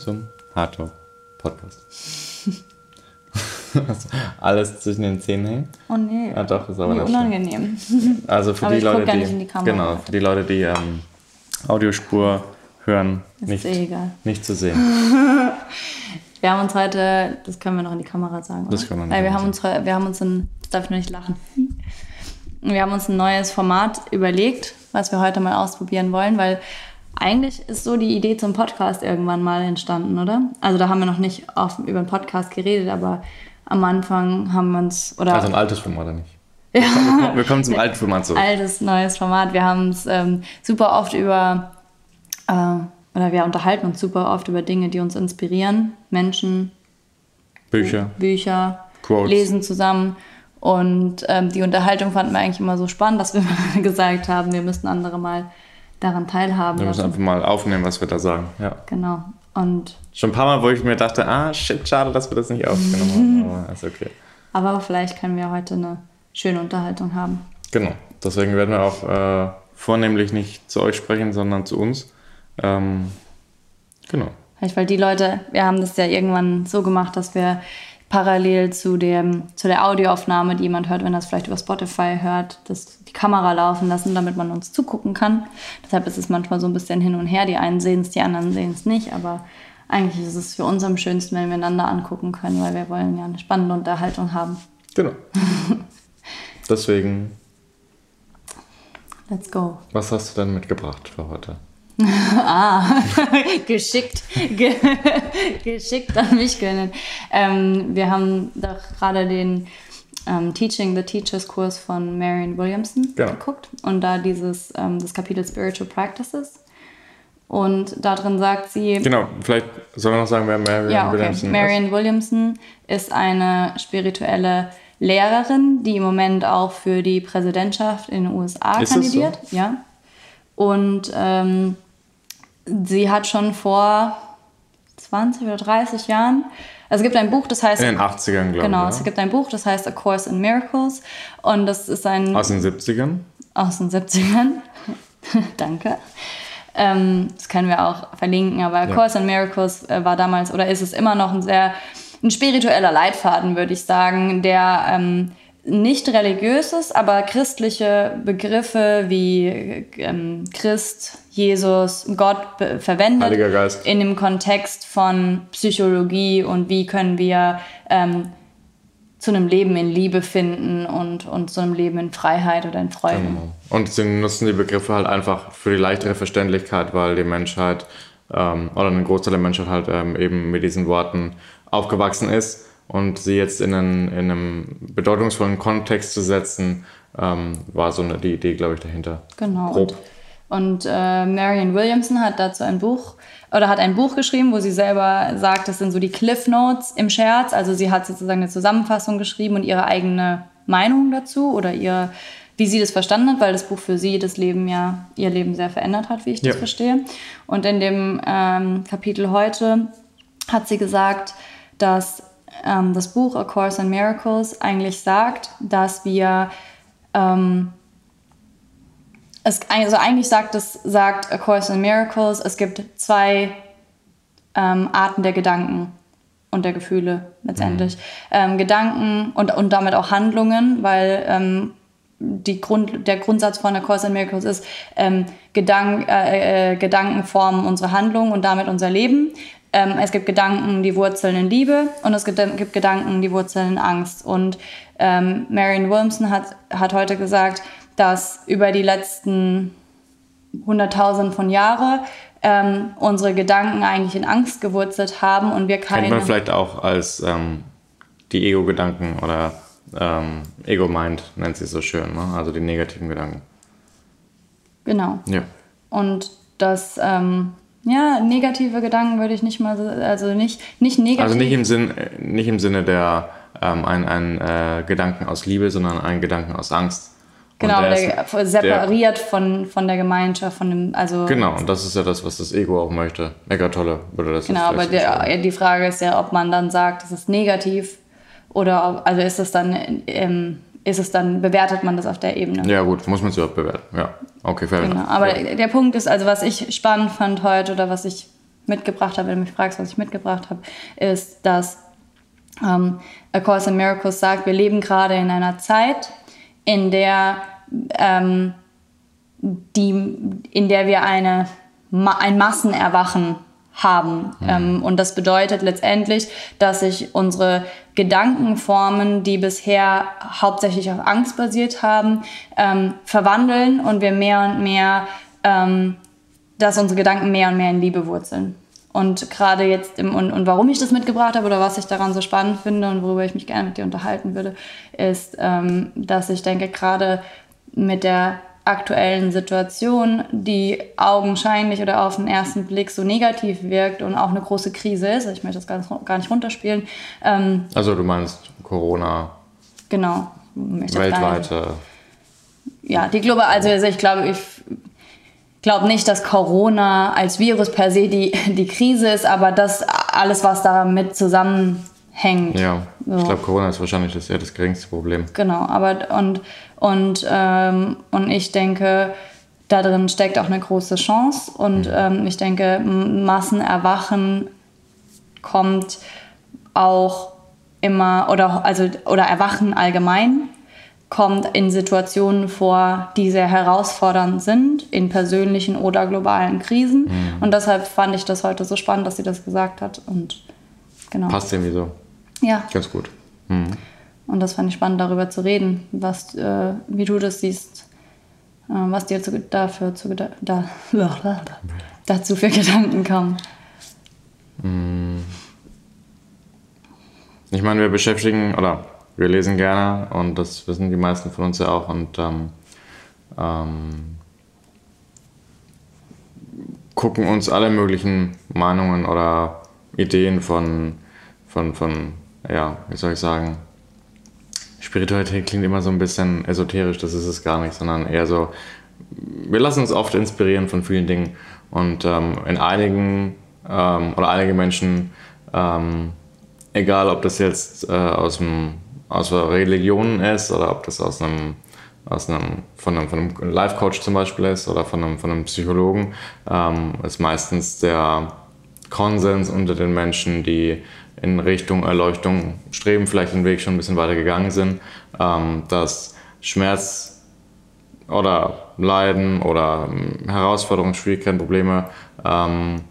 Zum Hardtalk Podcast. Alles zwischen den Zähnen hängen? Oh nee. Ah, doch, ist aber schlimm. unangenehm. Also für die Leute, die, die genau, für die Leute, die ähm, Audiospur hören, Ist nicht, eh egal. nicht zu sehen. Wir haben uns heute, das können wir noch in die Kamera sagen. Das können wir noch Weil wir haben uns, wir haben uns ein, darf ich nur nicht lachen. Wir haben uns ein neues Format überlegt, was wir heute mal ausprobieren wollen, weil eigentlich ist so die Idee zum Podcast irgendwann mal entstanden, oder? Also da haben wir noch nicht offen über den Podcast geredet, aber am Anfang haben wir uns, oder Also ein altes Format oder nicht? Ja. Wir kommen, zum alten Format zurück. altes, neues Format. Wir haben uns ähm, super oft über, äh, oder wir unterhalten uns super oft über Dinge, die uns inspirieren. Menschen, Bücher. Bücher, Quotes. lesen zusammen. Und ähm, die Unterhaltung fanden wir eigentlich immer so spannend, dass wir gesagt haben, wir müssten andere mal daran teilhaben Wir müssen lassen. einfach mal aufnehmen, was wir da sagen. Ja. Genau. Und Schon ein paar Mal, wo ich mir dachte, ah, shit, schade, dass wir das nicht aufgenommen haben. Aber ist okay. aber vielleicht können wir heute eine schöne Unterhaltung haben. Genau. Deswegen werden wir auch äh, vornehmlich nicht zu euch sprechen, sondern zu uns. Ähm, genau. Vielleicht, weil die Leute, wir haben das ja irgendwann so gemacht, dass wir parallel zu, dem, zu der Audioaufnahme, die jemand hört, wenn er es vielleicht über Spotify hört, das, die Kamera laufen lassen, damit man uns zugucken kann. Deshalb ist es manchmal so ein bisschen hin und her. Die einen sehen es, die anderen sehen es nicht. Aber eigentlich ist es für uns am schönsten, wenn wir einander angucken können, weil wir wollen ja eine spannende Unterhaltung haben. Genau. Deswegen, Let's go. was hast du denn mitgebracht für heute? geschickt, ge geschickt an mich gewendet. Ähm, wir haben doch gerade den ähm, Teaching the Teachers Kurs von Marion Williamson Genau. geguckt und da dieses ähm, das Kapitel Spiritual Practices und da drin sagt sie Genau, vielleicht sollen wir noch sagen, wer Marion ja, okay. Williamson Marion Williamson ist eine spirituelle Lehrerin, die im Moment auch für die Präsidentschaft in den USA Ist das so? kandidiert. Ja. Und ähm, sie hat schon vor 20 oder 30 Jahren, also es gibt ein Buch, das heißt. In den 80ern, glaube genau, ich. es gibt ein Buch, das heißt A Course in Miracles und das ist ein Aus den 70ern. aus den 70ern. Danke. Ähm, das können wir auch verlinken, aber A Ja. Course in Miracles äh, war damals oder ist es immer noch ein sehr ein spiritueller Leitfaden, würde ich sagen, der ähm, nicht religiös ist, aber christliche Begriffe wie ähm, Christ, Jesus, Gott verwendet in dem Kontext von Psychologie und wie können wir ähm, zu einem Leben in Liebe finden und, und zu einem Leben in Freiheit oder in Freude. Und sie nutzen die Begriffe halt einfach für die leichtere Verständlichkeit, weil die Menschheit ähm, oder ein Großteil der Menschheit halt ähm, eben mit diesen Worten aufgewachsen ist und sie jetzt in einen, in einem bedeutungsvollen Kontext zu setzen, ähm, war so eine, die Idee, glaube ich, dahinter. Genau. Grob. Und, und äh, Marion Williamson hat dazu ein Buch oder hat ein Buch geschrieben, wo sie selber sagt, das sind so die Cliff Notes im Scherz. Also sie hat sozusagen eine Zusammenfassung geschrieben und ihre eigene Meinung dazu oder ihr, wie sie das verstanden hat, weil das Buch für sie das Leben ja ihr Leben sehr verändert hat, wie ich das Ja. verstehe. Und in dem ähm, Kapitel heute hat sie gesagt, dass ähm, das Buch A Course in Miracles eigentlich sagt, dass wir ähm, es, also eigentlich sagt es, sagt A Course in Miracles, es gibt zwei ähm, Arten der Gedanken und der Gefühle letztendlich. Ähm, Gedanken und, und damit auch Handlungen, weil ähm, die Grund, der Grundsatz von A Course in Miracles ist, ähm, Gedank, äh, äh, Gedanken formen unsere Handlung und damit unser Leben. Ähm, es gibt Gedanken, die wurzeln in Liebe und es gibt, gibt Gedanken, die wurzeln in Angst. Und ähm, Marion Williamson hat, hat heute gesagt, dass über die letzten hunderttausend von Jahren ähm, unsere Gedanken eigentlich in Angst gewurzelt haben und wir keine... Kennt man vielleicht auch als ähm, die Ego-Gedanken oder ähm, Ego-Mind, nennt sie es so schön, ne? also die negativen Gedanken. Genau. Ja. Und das, ähm, ja, negative Gedanken würde ich nicht mal, so, also nicht, nicht negativ. Also nicht im, Sinn, äh, nicht im Sinne der ähm, ein, ein äh, Gedanken aus Liebe, sondern ein Gedanken aus Angst. Genau, der der, ist- separiert von, von der Gemeinschaft, von dem, also. Genau, und das ist ja das, was das Ego auch möchte. Eckart Tolle würde das Genau, aber der, die Frage ist ja, ob man dann sagt, das ist negativ oder ob, also ist es dann, ähm, ist es dann, bewertet man das auf der Ebene. Ja gut, muss man so bewerten. Ja, okay, fair Genau. Aber ja. der, der Punkt ist, also was ich spannend fand heute oder was ich mitgebracht habe, wenn du mich fragst, was ich mitgebracht habe, ist, dass ähm, A Course in Miracles sagt, wir leben gerade in einer Zeit, in der, ähm, die, in der wir eine, ein Massenerwachen haben. Mhm. Ähm, und das bedeutet letztendlich, dass sich unsere Gedankenformen, die bisher hauptsächlich auf Angst basiert haben, ähm, verwandeln und wir mehr und mehr, ähm, dass unsere Gedanken mehr und mehr in Liebe wurzeln. Und gerade jetzt, im, und, und warum ich das mitgebracht habe oder was ich daran so spannend finde und worüber ich mich gerne mit dir unterhalten würde, ist, ähm, dass ich denke, gerade mit der aktuellen Situation, die augenscheinlich oder auf den ersten Blick so negativ wirkt und auch eine große Krise ist, ich möchte das gar nicht, gar nicht runterspielen. Ähm, also du meinst Corona? Genau. Weltweite. Ja, die Global, also ich glaube, ich glaube nicht, dass Corona als Virus per se die, die Krise ist, aber das alles, was damit zusammenhängt. Ja, so. ich glaube, Corona ist wahrscheinlich das, eher das geringste Problem. Genau, aber und, und, ähm, und ich denke, da drin steckt auch eine große Chance und mhm. ähm, ich denke, Massenerwachen kommt auch immer oder also oder Erwachen allgemein kommt in Situationen vor, die sehr herausfordernd sind, in persönlichen oder globalen Krisen. Mhm. Und deshalb fand ich das heute so spannend, dass sie das gesagt hat. Und genau. Passt irgendwie so. Ja. Ganz gut. Mhm. Und das fand ich spannend, darüber zu reden, was, äh, wie du das siehst, äh, was dir zu, dafür zu, da, dazu für Gedanken kommen. Mhm. Ich meine, wir beschäftigen, oder wir lesen gerne und das wissen die meisten von uns ja auch und ähm, ähm, gucken uns alle möglichen Meinungen oder Ideen von, von, von, ja, wie soll ich sagen, Spiritualität klingt immer so ein bisschen esoterisch, das ist es gar nicht, sondern eher so, wir lassen uns oft inspirieren von vielen Dingen und ähm, in einigen ähm, oder einige Menschen, ähm, egal ob das jetzt äh, aus dem aus Religionen ist oder ob das aus einem, aus einem, von einem, von einem Life-Coach zum Beispiel ist oder von einem, von einem Psychologen, ähm, ist meistens der Konsens unter den Menschen, die in Richtung Erleuchtung streben, vielleicht den Weg schon ein bisschen weiter gegangen sind, ähm, dass Schmerz oder Leiden oder ähm, Herausforderungen, Schwierigkeiten, Probleme ähm,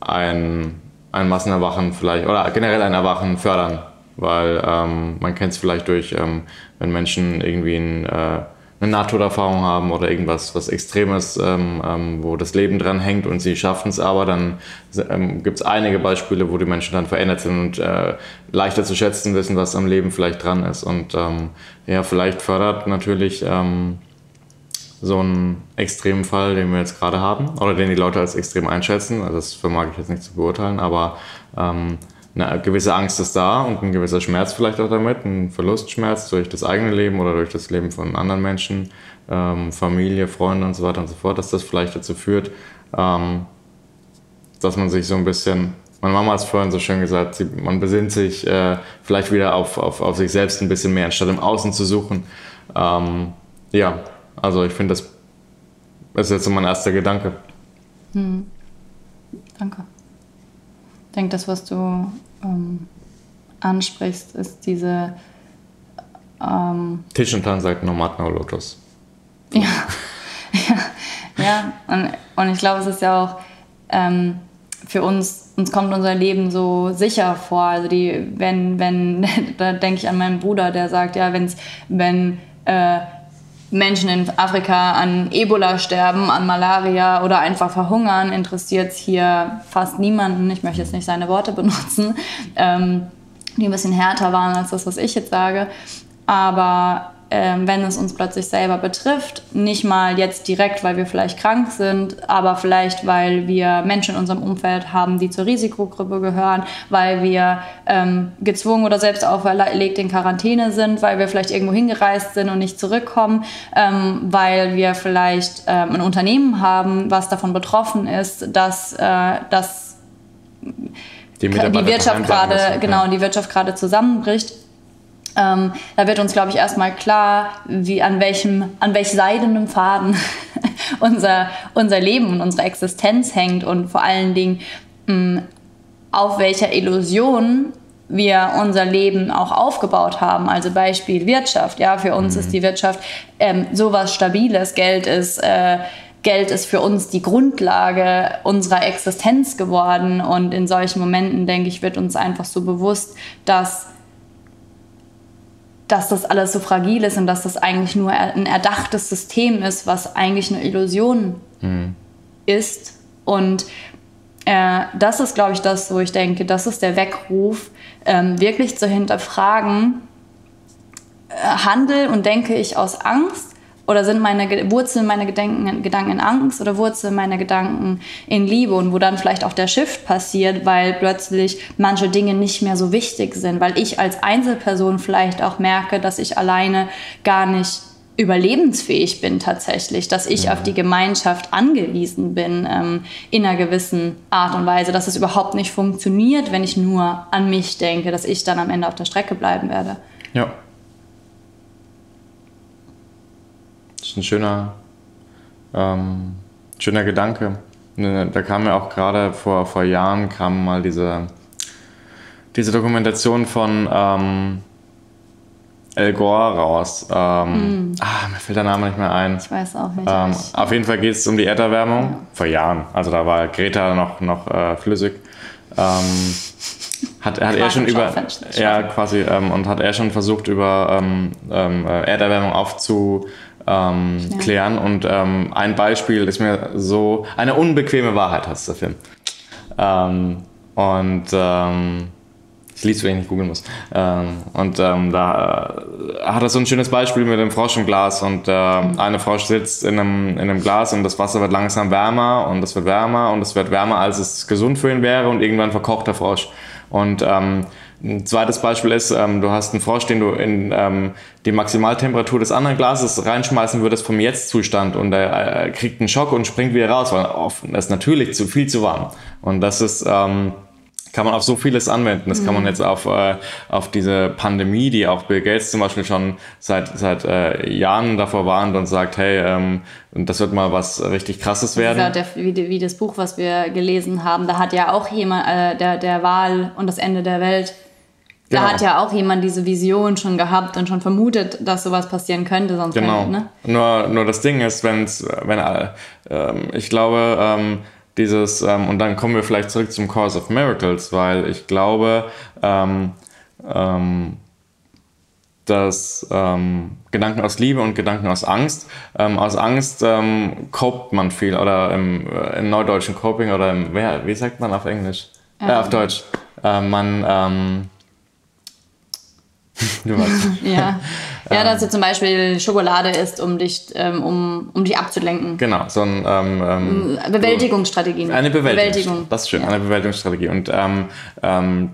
ein, ein Massenerwachen vielleicht oder generell ein Erwachen fördern. Weil ähm, man kennt es vielleicht durch, ähm, wenn Menschen irgendwie ein, äh, eine Nahtoderfahrung haben oder irgendwas was Extremes, ähm, ähm wo das Leben dran hängt und sie schaffen es aber, dann ähm, gibt es einige Beispiele, wo die Menschen dann verändert sind und äh, leichter zu schätzen wissen, was am Leben vielleicht dran ist. Und ähm, ja, vielleicht fördert natürlich so einen extremen Fall, den wir jetzt gerade haben, oder den die Leute als extrem einschätzen. Also das vermag ich jetzt nicht zu beurteilen, aber ähm, eine gewisse Angst ist da und ein gewisser Schmerz vielleicht auch damit, ein Verlustschmerz durch das eigene Leben oder durch das Leben von anderen Menschen, ähm, Familie, Freunde und so weiter und so fort, dass das vielleicht dazu führt, ähm, dass man sich so ein bisschen, meine Mama hat es vorhin so schön gesagt, sie, man besinnt sich äh, vielleicht wieder auf, auf, auf sich selbst ein bisschen mehr, anstatt im Außen zu suchen. Ähm, ja, also ich finde, das ist jetzt so mein erster Gedanke. Hm. Danke. Ich denke, das, was du ähm, ansprichst, ist diese. Ähm, Tisch und Tan sagt Nomadna Lotus. Ja, ja, ja. Und, und ich glaube, es ist ja auch ähm, für uns, uns kommt unser Leben so sicher vor. Also die, wenn, wenn, da denke ich an meinen Bruder, der sagt, ja, wenn's, wenn äh, Menschen in Afrika an Ebola sterben, an Malaria oder einfach verhungern, interessiert es hier fast niemanden. Ich möchte jetzt nicht seine Worte benutzen, ähm, die ein bisschen härter waren als das, was ich jetzt sage. Aber ähm, wenn es uns plötzlich selber betrifft. Nicht mal jetzt direkt, weil wir vielleicht krank sind, aber vielleicht, weil wir Menschen in unserem Umfeld haben, die zur Risikogruppe gehören, weil wir ähm, gezwungen oder selbst auferlegt in Quarantäne sind, weil wir vielleicht irgendwo hingereist sind und nicht zurückkommen, ähm, weil wir vielleicht ähm, ein Unternehmen haben, was davon betroffen ist, dass, äh, dass die, die Wirtschaft gerade genau die Wirtschaft gerade zusammenbricht ähm, da wird uns, glaube ich, erstmal klar, wie, an, welchem, an welch seidenem Faden unser, unser Leben und unsere Existenz hängt und vor allen Dingen, mh, auf welcher Illusion wir unser Leben auch aufgebaut haben. Also Beispiel Wirtschaft. Ja, für uns mhm. ist die Wirtschaft ähm, sowas Stabiles. Geld ist äh, Geld ist für uns die Grundlage unserer Existenz geworden. Und in solchen Momenten, denke ich, wird uns einfach so bewusst, dass, dass das alles so fragil ist und dass das eigentlich nur ein erdachtes System ist, was eigentlich eine Illusion mhm. ist. Und äh, das ist, glaube ich, das, wo ich denke, das ist der Weckruf, ähm, wirklich zu hinterfragen, äh, handle und denke ich aus Angst oder sind meine Wurzeln meine Gedanken, Gedanken in Angst oder Wurzeln meine Gedanken in Liebe und wo dann vielleicht auch der Shift passiert, weil plötzlich manche Dinge nicht mehr so wichtig sind, weil ich als Einzelperson vielleicht auch merke, dass ich alleine gar nicht überlebensfähig bin tatsächlich, dass ich ja. auf die Gemeinschaft angewiesen bin ähm, in einer gewissen Art und Weise, dass es überhaupt nicht funktioniert, wenn ich nur an mich denke, dass ich dann am Ende auf der Strecke bleiben werde. Ja, ist ein schöner, ähm, schöner Gedanke. Ne, da kam ja auch gerade vor, vor Jahren kam mal diese, diese Dokumentation von ähm, El Gore raus. Ähm, mm. ah, mir fällt der Name nicht mehr ein. Ich weiß auch nicht. Ähm, auf jeden Fall geht es um die Erderwärmung. Ja. Vor Jahren. Also da war Greta noch, noch äh, flüssig. Ähm, hat, hat er schon über ja quasi ähm, und hat er schon versucht über ähm, ähm, äh, Erderwärmung aufzu ähm, ja. klären. Und ähm, ein Beispiel ist mir so, eine unbequeme Wahrheit heißt der Film. Ähm, und ich liest, wenn ich nicht googeln muss. Ähm, und ähm, da äh, hat er so ein schönes Beispiel mit dem Frosch im Glas. Und äh, eine Frosch sitzt in einem, in einem Glas und das Wasser wird langsam wärmer und es wird wärmer und es wird wärmer, als es gesund für ihn wäre. Und irgendwann verkocht der Frosch. Und ähm, ein zweites Beispiel ist, du hast einen Frosch, den du in die Maximaltemperatur des anderen Glases reinschmeißen würdest vom Jetzt-Zustand und er äh, kriegt einen Schock und springt wieder raus, weil das ist natürlich zu viel zu warm. Und das ist kann man auf so vieles anwenden. Das kann man mhm. jetzt auf, äh, auf diese Pandemie, die auch Bill Gates zum Beispiel schon seit, seit äh, Jahren davor warnt und sagt, hey, ähm, das wird mal was richtig Krasses werden. Der, wie, wie, das Buch, was wir gelesen haben, da hat ja auch jemand, äh, der, der Wahl und das Ende der Welt, da genau. hat ja auch jemand diese Vision schon gehabt und schon vermutet, dass sowas passieren könnte, sonst genau. Wenn, ne? Nur, nur das Ding ist, wenn's, wenn, äh, ich glaube, ähm, dieses, ähm, und dann kommen wir vielleicht zurück zum Cause of Miracles, weil ich glaube, ähm, ähm, dass ähm, Gedanken aus Liebe und Gedanken aus Angst, ähm, aus Angst ähm, copt man viel oder im, äh, im Neudeutschen Coping oder im, wie sagt man auf Englisch? Äh, auf Deutsch. Äh, man du weißt. ja. ja, dass du zum Beispiel Schokolade isst, um dich, ähm, um, um dich abzulenken. Genau, so ein ähm, ähm Bewältigungsstrategie. Eine Bewältigung. Das ist schön, ja. eine Bewältigungsstrategie. Und ähm, ähm,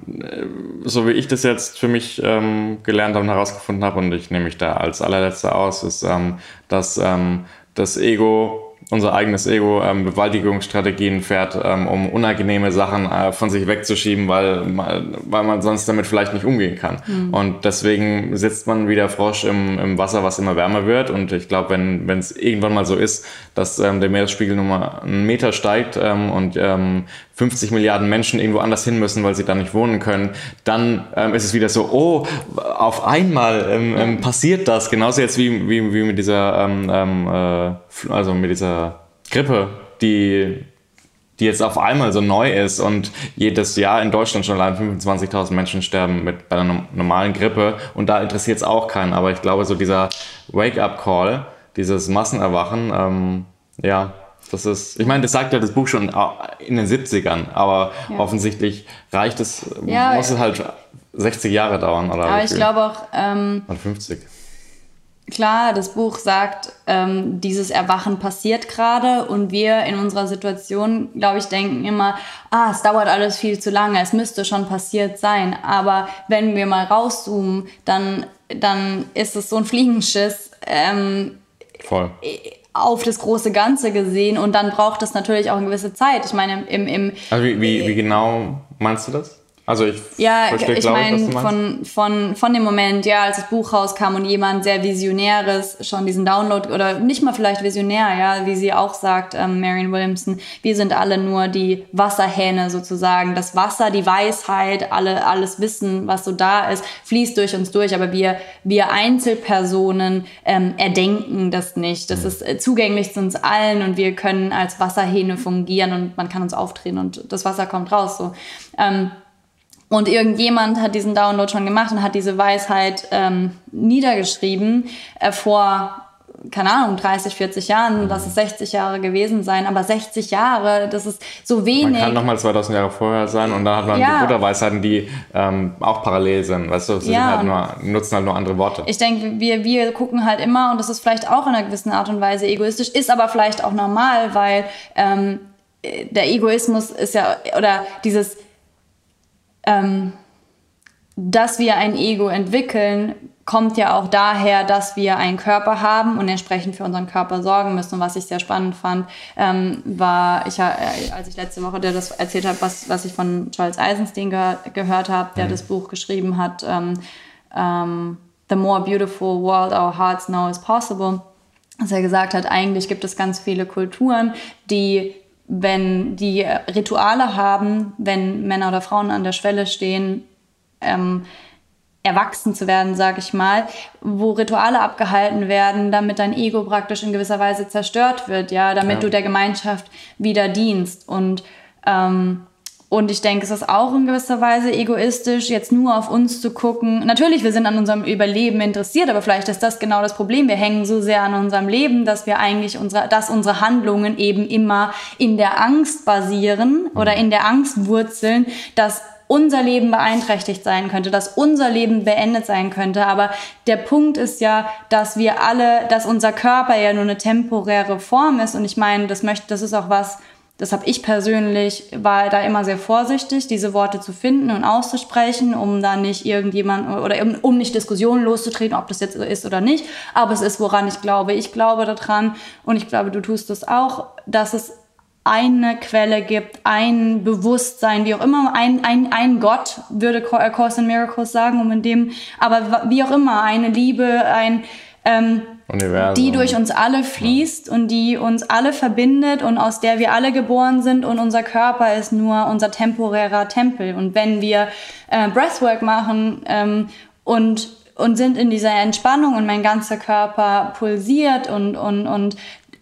so wie ich das jetzt für mich ähm, gelernt habe und herausgefunden habe, und ich nehme mich da als allerletzter aus, ist, ähm, dass ähm, das Ego unser eigenes Ego ähm, Bewältigungsstrategien fährt, ähm, um unangenehme Sachen äh, von sich wegzuschieben, weil, weil man sonst damit vielleicht nicht umgehen kann. Mhm. Und deswegen sitzt man wie der Frosch im, im Wasser, was immer wärmer wird. Und ich glaube, wenn es irgendwann mal so ist, dass ähm, der Meeresspiegel nur mal einen Meter steigt ähm, und ähm, 50 Milliarden Menschen irgendwo anders hin müssen, weil sie da nicht wohnen können, dann ähm, ist es wieder so, oh, auf einmal ähm, ähm, passiert das. Genauso jetzt wie, wie, wie mit dieser, ähm, ähm, äh, also mit dieser Grippe, die, die jetzt auf einmal so neu ist und jedes Jahr in Deutschland schon allein 25.000 Menschen sterben mit bei einer normalen Grippe und da interessiert es auch keinen. Aber ich glaube, so dieser Wake-up-Call, dieses Massenerwachen, ähm, ja, das ist, ich meine, das sagt ja das Buch schon in den 70ern, aber ja. offensichtlich reicht es, ja, muss es halt 60 Jahre dauern. Oder aber ich glaube auch. Ähm, oder 50. Klar, das Buch sagt, ähm, dieses Erwachen passiert gerade und wir in unserer Situation, glaube ich, denken immer, ah, es dauert alles viel zu lange, es müsste schon passiert sein. Aber wenn wir mal rauszoomen, dann, dann ist es so ein Fliegenschiss. Ähm, Voll auf das große Ganze gesehen und dann braucht es natürlich auch eine gewisse Zeit. Ich meine, im. im also wie, wie, wie genau meinst du das? Also ich Ja, verstehe, ich meine, von, von, von dem Moment, ja, als das Buch rauskam und jemand sehr Visionäres schon diesen Download, oder nicht mal vielleicht visionär, ja, wie sie auch sagt, ähm, Marion Williamson, wir sind alle nur die Wasserhähne sozusagen. Das Wasser, die Weisheit, alle, alles Wissen, was so da ist, fließt durch uns durch, aber wir, wir Einzelpersonen ähm, erdenken das nicht. Das ist äh, zugänglich zu uns allen und wir können als Wasserhähne fungieren und man kann uns aufdrehen und das Wasser kommt raus. So. Ähm, und irgendjemand hat diesen Download schon gemacht und hat diese Weisheit ähm, niedergeschrieben äh, vor, keine Ahnung, 30, 40 Jahren. Lass es 60 Jahre gewesen sein. Aber 60 Jahre, das ist so Man wenig. kann nochmal 2000 Jahre vorher sein und dann hat man Ja. die Buddha-Weisheiten, die ähm, auch parallel sind. Weißt du, sie Ja. halt nur, nutzen halt nur andere Worte. Ich denke, wir, wir gucken halt immer, und das ist vielleicht auch in einer gewissen Art und Weise egoistisch, ist aber vielleicht auch normal, weil ähm, der Egoismus ist ja, oder dieses, ähm, dass wir ein Ego entwickeln, kommt ja auch daher, dass wir einen Körper haben und entsprechend für unseren Körper sorgen müssen. Und was ich sehr spannend fand, ähm, war, ich, äh, als ich letzte Woche dir das erzählt habe, was, was ich von Charles Eisenstein ge gehört habe, der das Buch geschrieben hat, ähm, ähm, The More Beautiful World Our Hearts Know is Possible, dass er gesagt hat, eigentlich gibt es ganz viele Kulturen, die wenn die Rituale haben, wenn Männer oder Frauen an der Schwelle stehen, ähm, erwachsen zu werden, sage ich mal, wo Rituale abgehalten werden, damit dein Ego praktisch in gewisser Weise zerstört wird, ja, damit Ja. du der Gemeinschaft wieder dienst. Und, ähm, und ich denke, es ist auch in gewisser Weise egoistisch, jetzt nur auf uns zu gucken. Natürlich, wir sind an unserem Überleben interessiert, aber vielleicht ist das genau das Problem. Wir hängen so sehr an unserem Leben, dass wir eigentlich unsere, dass unsere Handlungen eben immer in der Angst basieren oder in der Angst wurzeln, dass unser Leben beeinträchtigt sein könnte, dass unser Leben beendet sein könnte. Aber der Punkt ist ja, dass wir alle, dass unser Körper ja nur eine temporäre Form ist. Und ich meine, das möchte, das ist auch was, das habe ich persönlich, war da immer sehr vorsichtig, diese Worte zu finden und auszusprechen, um da nicht irgendjemand oder um, um nicht Diskussionen loszutreten, ob das jetzt so ist oder nicht. Aber es ist, woran ich glaube. Ich glaube daran und ich glaube, du tust es auch, dass es eine Quelle gibt, ein Bewusstsein, wie auch immer, ein, ein, ein Gott, würde Co- äh, Course in Miracles sagen, um in dem, aber wie auch immer, eine Liebe, ein, ähm, die durch uns alle fließt und die uns alle verbindet und aus der wir alle geboren sind und unser Körper ist nur unser temporärer Tempel. Und wenn wir äh, Breathwork machen ähm, und, und sind in dieser Entspannung und mein ganzer Körper pulsiert und, und, und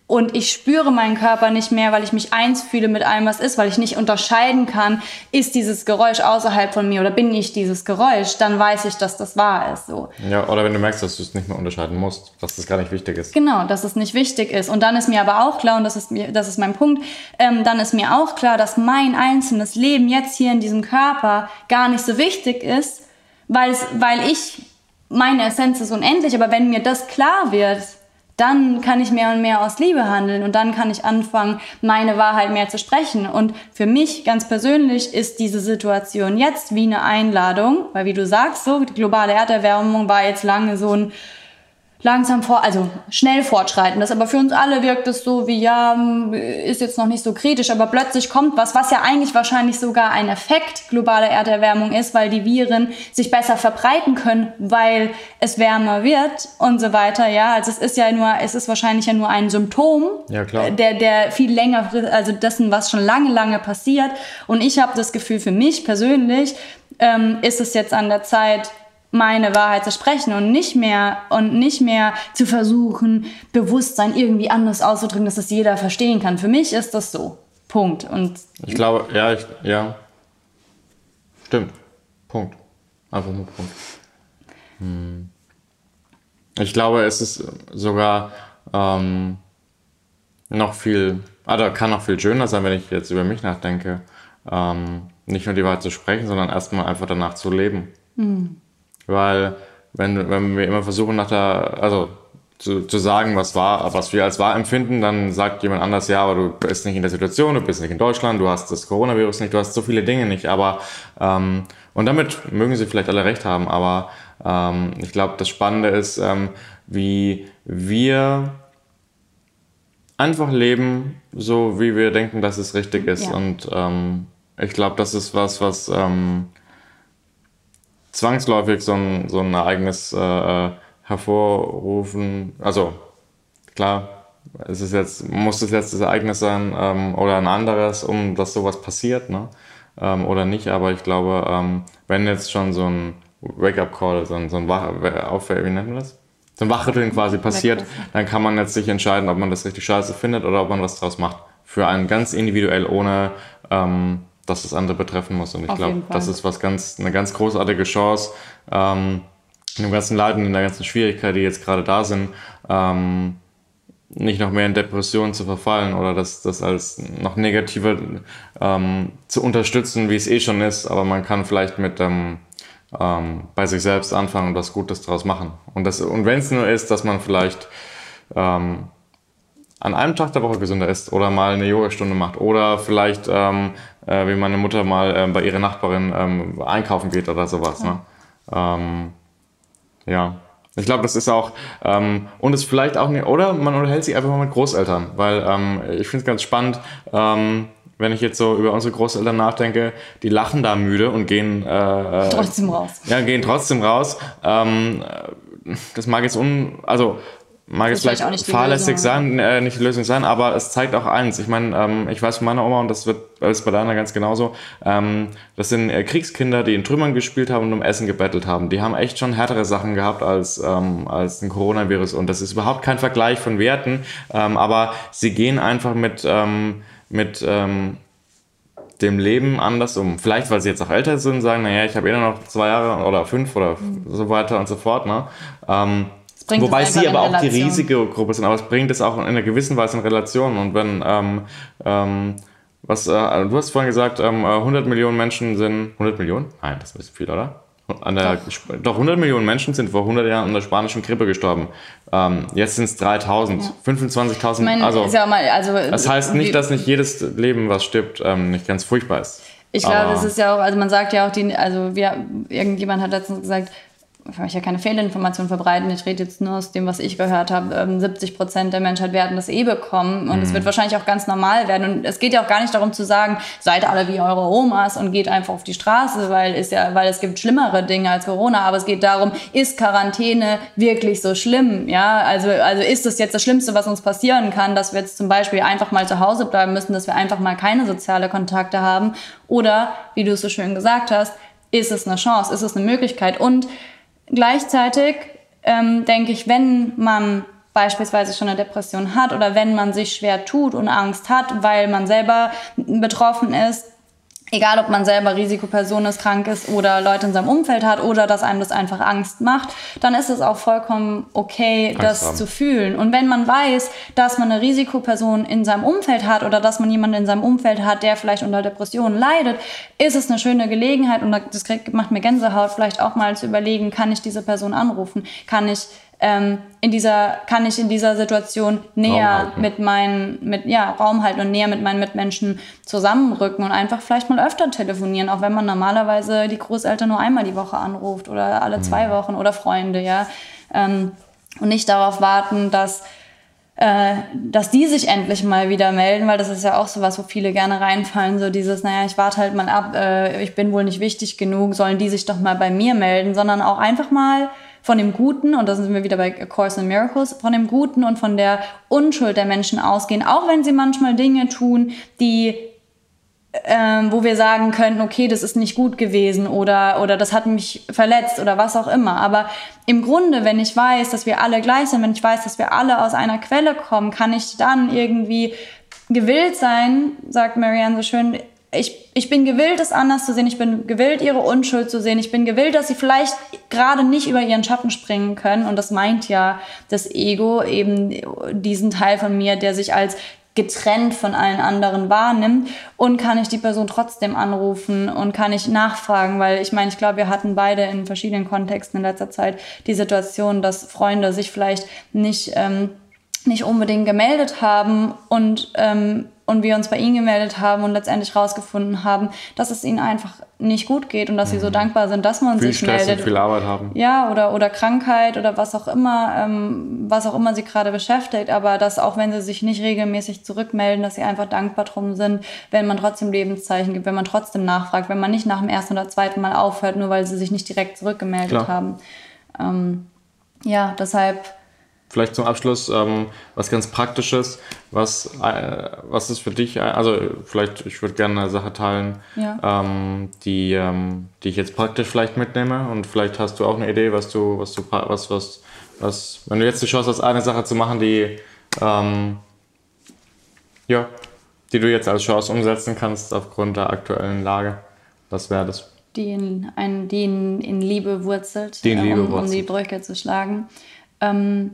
und ich spüre meinen Körper nicht mehr, weil ich mich eins fühle mit allem, was ist, weil ich nicht unterscheiden kann, ist dieses Geräusch außerhalb von mir oder bin ich dieses Geräusch, dann weiß ich, dass das wahr ist. So. Ja, oder wenn du merkst, dass du es nicht mehr unterscheiden musst, dass das gar nicht wichtig ist. Genau, dass es nicht wichtig ist. Und dann ist mir aber auch klar, und das ist, mir, das ist mein Punkt, ähm, dann ist mir auch klar, dass mein einzelnes Leben jetzt hier in diesem Körper gar nicht so wichtig ist, weil, es, weil ich, meine Essenz ist unendlich, aber wenn mir das klar wird, dann kann ich mehr und mehr aus Liebe handeln und dann kann ich anfangen, meine Wahrheit mehr zu sprechen. Und für mich ganz persönlich ist diese Situation jetzt wie eine Einladung, weil wie du sagst, so die globale Erderwärmung war jetzt lange so ein langsam vor, also schnell fortschreitendes, aber für uns alle wirkt es so wie, ja, ist jetzt noch nicht so kritisch, aber plötzlich kommt was, was ja eigentlich wahrscheinlich sogar ein Effekt globaler Erderwärmung ist, weil die Viren sich besser verbreiten können, weil es wärmer wird und so weiter, ja, also es ist ja nur, es ist wahrscheinlich ja nur ein Symptom, Ja, klar. der, der viel länger, also dessen, was schon lange, lange passiert. Und ich habe das Gefühl, für mich persönlich ähm, ist es jetzt an der Zeit, meine Wahrheit zu sprechen und nicht mehr und nicht mehr zu versuchen, Bewusstsein irgendwie anders auszudrücken, dass das jeder verstehen kann. Für mich ist das so. Punkt. Und Ich glaube, ja, ich, ja. Stimmt. Punkt. Einfach nur Punkt. Hm. Ich glaube, es ist sogar ähm, noch viel, also kann noch viel schöner sein, wenn ich jetzt über mich nachdenke. Ähm, nicht nur die Wahrheit zu sprechen, sondern erstmal einfach danach zu leben. Weil, wenn, wenn wir immer versuchen, nach der, also zu, zu sagen, was war, was wir als wahr empfinden, dann sagt jemand anders, ja, aber du bist nicht in der Situation, du bist nicht in Deutschland, du hast das Coronavirus nicht, du hast so viele Dinge nicht, aber ähm, und damit mögen sie vielleicht alle recht haben, aber ähm, ich glaube, das Spannende ist, ähm, wie wir einfach leben, so wie wir denken, dass es richtig ist. Ja. Und ähm, ich glaube, das ist was, was, ähm, zwangsläufig so ein, so ein Ereignis äh, hervorrufen. Also klar, es ist jetzt, muss es jetzt das Ereignis sein ähm, oder ein anderes, um dass sowas passiert, ne? Ähm, oder nicht, aber ich glaube, ähm, wenn jetzt schon so ein Wake-up-Call, so ein, so ein Wach, auf, wie nennt man das? So ein Wachrütteln quasi passiert, dann kann man jetzt sich entscheiden, ob man das richtig scheiße findet oder ob man was draus macht. Für einen ganz individuell, ohne ähm, dass das andere betreffen muss. Und ich glaube, das ist was ganz, eine ganz großartige Chance, ähm, in dem ganzen Leiden, in der ganzen Schwierigkeit, die jetzt gerade da sind, ähm, nicht noch mehr in Depressionen zu verfallen oder das, das als noch negativer ähm, zu unterstützen, wie es eh schon ist. Aber man kann vielleicht mit ähm, ähm, bei sich selbst anfangen und was Gutes daraus machen. Und, das, und wenn es nur ist, dass man vielleicht ähm, an einem Tag der Woche gesünder ist oder mal eine Yogastunde macht oder vielleicht, ähm, äh, wie meine Mutter mal äh, bei ihrer Nachbarin ähm, einkaufen geht oder sowas. Ne? Ähm, ja, ich glaube, das ist auch, ähm, und es vielleicht auch nicht, oder man unterhält sich einfach mal mit Großeltern, weil ähm, ich finde es ganz spannend, ähm, wenn ich jetzt so über unsere Großeltern nachdenke, die lachen da müde und gehen äh, äh trotzdem raus. Ja, gehen trotzdem raus. Ähm, das mag jetzt un, also mag jetzt vielleicht, vielleicht fahrlässig sein, äh, nicht die Lösung sein, aber es zeigt auch eins. Ich meine, ähm, ich weiß von meiner Oma und das wird ist bei deiner ganz genauso. Ähm, das sind äh, Kriegskinder, die in Trümmern gespielt haben und um Essen gebettelt haben. Die haben echt schon härtere Sachen gehabt als ähm, als ein Coronavirus und das ist überhaupt kein Vergleich von Werten, ähm, aber sie gehen einfach mit ähm, mit ähm, dem Leben anders um. Vielleicht, weil sie jetzt auch älter sind, sagen, naja, ich habe eh noch zwei Jahre oder fünf oder mhm. so weiter und so fort. Ne? Ähm, Wobei sie aber auch die riesige Gruppe sind, aber es bringt es auch in einer gewissen Weise in Relation. Und wenn, ähm, ähm, was, äh, du hast vorhin gesagt, ähm, 100 Millionen Menschen sind, 100 Millionen? Nein, das ist ein bisschen viel, oder? An der, doch. doch 100 Millionen Menschen sind vor 100 Jahren an der spanischen Grippe gestorben. Ähm, jetzt sind es 3000, ja. 25.000. Also, ja also, das heißt nicht, dass nicht jedes Leben, was stirbt, ähm, nicht ganz furchtbar ist. Ich glaube, es ist ja auch, also man sagt ja auch, die, also wir, irgendjemand hat letztens gesagt, ich möchte ja keine Fehlinformation verbreiten, ich rede jetzt nur aus dem, was ich gehört habe, 70 ähm, Prozent der Menschheit werden das eh bekommen und mhm. es wird wahrscheinlich auch ganz normal werden. Und es geht ja auch gar nicht darum zu sagen, seid alle wie eure Omas und geht einfach auf die Straße, weil, ist ja, weil es gibt schlimmere Dinge als Corona, aber es geht darum, ist Quarantäne wirklich so schlimm, ja, also, also ist es jetzt das Schlimmste, was uns passieren kann, dass wir jetzt zum Beispiel einfach mal zu Hause bleiben müssen, dass wir einfach mal keine soziale Kontakte haben? Oder, wie du es so schön gesagt hast, ist es eine Chance, ist es eine Möglichkeit? Und Gleichzeitig ähm, denke ich, wenn man beispielsweise schon eine Depression hat oder wenn man sich schwer tut und Angst hat, weil man selber betroffen ist, egal ob man selber Risikoperson ist, krank ist oder Leute in seinem Umfeld hat oder dass einem das einfach Angst macht, dann ist es auch vollkommen okay, Angst das haben. zu fühlen. Und wenn man weiß, dass man eine Risikoperson in seinem Umfeld hat oder dass man jemanden in seinem Umfeld hat, der vielleicht unter Depressionen leidet, ist es eine schöne Gelegenheit und das macht mir Gänsehaut, vielleicht auch mal zu überlegen, kann ich diese Person anrufen? Kann ich ähm, in dieser, kann ich in dieser Situation näher mit meinen, mit, ja, Raum halten und näher mit meinen Mitmenschen zusammenrücken und einfach vielleicht mal öfter telefonieren, auch wenn man normalerweise die Großeltern nur einmal die Woche anruft oder alle zwei mhm. Wochen oder Freunde, ja. Ähm, und nicht darauf warten, dass, äh, dass die sich endlich mal wieder melden, weil das ist ja auch so was, wo viele gerne reinfallen, so dieses, naja, ich warte halt mal ab, äh, ich bin wohl nicht wichtig genug, sollen die sich doch mal bei mir melden, sondern auch einfach mal von dem Guten, und da sind wir wieder bei A Course in Miracles, von dem Guten und von der Unschuld der Menschen ausgehen, auch wenn sie manchmal Dinge tun, die ähm, wo wir sagen könnten, okay, das ist nicht gut gewesen oder, oder das hat mich verletzt oder was auch immer. Aber im Grunde, wenn ich weiß, dass wir alle gleich sind, wenn ich weiß, dass wir alle aus einer Quelle kommen, kann ich dann irgendwie gewillt sein, sagt Marianne so schön, ich, ich bin gewillt, es anders zu sehen. Ich bin gewillt, ihre Unschuld zu sehen. Ich bin gewillt, dass sie vielleicht gerade nicht über ihren Schatten springen können. Und das meint ja das Ego, eben diesen Teil von mir, der sich als getrennt von allen anderen wahrnimmt? Und kann ich die Person trotzdem anrufen und kann ich nachfragen, weil ich meine, ich glaube, wir hatten beide in verschiedenen Kontexten in letzter Zeit die Situation, dass Freunde sich vielleicht nicht, ähm, nicht unbedingt gemeldet haben und ähm, und wir uns bei ihnen gemeldet haben und letztendlich rausgefunden haben, dass es ihnen einfach nicht gut geht und dass sie so dankbar sind, dass man Viel sich Stress meldet. und viel Arbeit haben. Ja, oder, oder Krankheit oder was auch immer, ähm, was auch immer sie gerade beschäftigt, aber dass auch wenn sie sich nicht regelmäßig zurückmelden, dass sie einfach dankbar drum sind, wenn man trotzdem Lebenszeichen gibt, wenn man trotzdem nachfragt, wenn man nicht nach dem ersten oder zweiten Mal aufhört, nur weil sie sich nicht direkt zurückgemeldet Klar. haben. Ähm, ja, deshalb, Vielleicht zum Abschluss ähm, was ganz Praktisches. Was, äh, was ist für dich, äh, also vielleicht, ich würde gerne eine Sache teilen, Ja. ähm, die, ähm, die ich jetzt praktisch vielleicht mitnehme und vielleicht hast du auch eine Idee, was du, was du, was, was, was, wenn du jetzt die Chance hast, eine Sache zu machen, die, ähm, ja, die du jetzt als Chance umsetzen kannst aufgrund der aktuellen Lage, was wäre das? die in, ein, die in, in Liebe wurzelt, Die in Liebe um, um wurzelt. die Brücke zu schlagen. Ähm,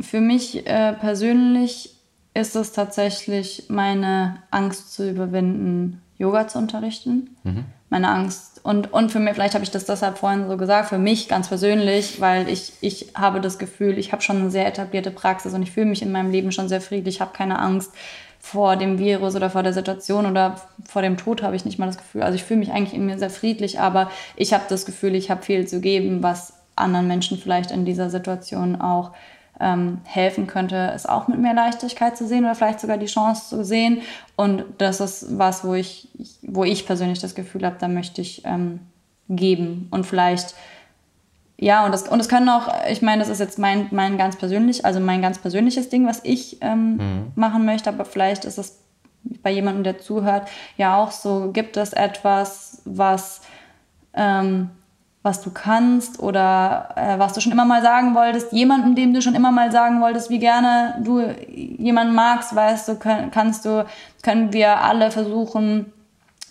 für mich äh, persönlich ist es tatsächlich meine Angst zu überwinden, Yoga zu unterrichten. Meine Angst. Und, und für mich, vielleicht habe ich das deshalb vorhin so gesagt, für mich ganz persönlich, weil ich, ich habe das Gefühl, ich habe schon eine sehr etablierte Praxis und ich fühle mich in meinem Leben schon sehr friedlich, ich habe keine Angst vor dem Virus oder vor der Situation oder vor dem Tod habe ich nicht mal das Gefühl. Also ich fühle mich eigentlich in mir sehr friedlich, aber ich habe das Gefühl, ich habe viel zu geben, was anderen Menschen vielleicht in dieser Situation auch ähm, helfen könnte, es auch mit mehr Leichtigkeit zu sehen oder vielleicht sogar die Chance zu sehen. Und das ist was, wo ich, wo ich persönlich das Gefühl habe, da möchte ich ähm, geben. Und vielleicht ja, und das, und das können auch, ich meine, das ist jetzt mein, mein ganz persönlich, also mein ganz persönliches Ding, was ich ähm, machen möchte, aber vielleicht ist es bei jemandem, der zuhört, ja auch so, gibt es etwas, was, ähm, was du kannst oder äh, was du schon immer mal sagen wolltest, jemandem, dem du schon immer mal sagen wolltest, wie gerne du jemanden magst, weißt du, können, kannst du, können wir alle versuchen,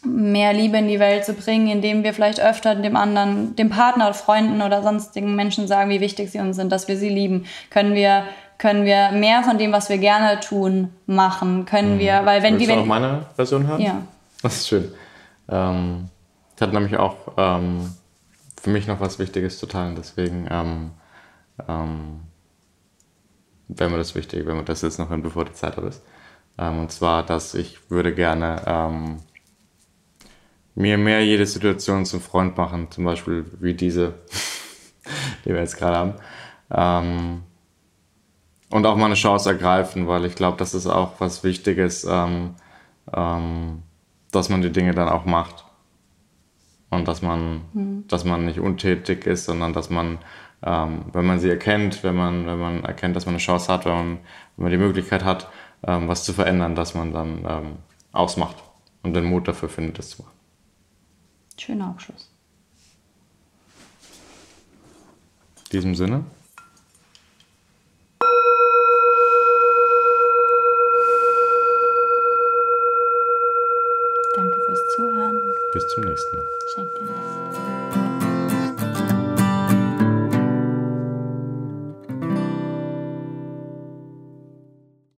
mehr Liebe in die Welt zu bringen, indem wir vielleicht öfter dem anderen, dem Partner, Freunden oder sonstigen Menschen sagen, wie wichtig sie uns sind, dass wir sie lieben. Können wir, können wir mehr von dem, was wir gerne tun, machen? Können wir, weil wenn Willst die, du auch wenn, meine Version hören? ja, Das ist schön. Ähm, ich hatte nämlich auch ähm, für mich noch was Wichtiges zu teilen, deswegen ähm, ähm, wäre mir das wichtig, wenn wir das jetzt noch hin, bevor die Zeit ab ist. Ähm, und zwar, dass ich würde gerne ähm, mir mehr jede Situation zum Freund machen, zum Beispiel wie diese, die wir jetzt gerade haben. Ähm, und auch mal eine Chance ergreifen, weil ich glaube, das ist auch was Wichtiges, ähm, ähm, dass man die Dinge dann auch macht. Und dass man, dass man nicht untätig ist, sondern dass man, ähm, wenn man sie erkennt, wenn man, wenn man erkennt, dass man eine Chance hat, wenn man, wenn man die Möglichkeit hat, ähm, was zu verändern, dass man dann ähm, ausmacht und den Mut dafür findet, das zu machen. schöner Abschluss. In diesem Sinne, Zuhören. bis zum nächsten Mal. Schenkt dir was.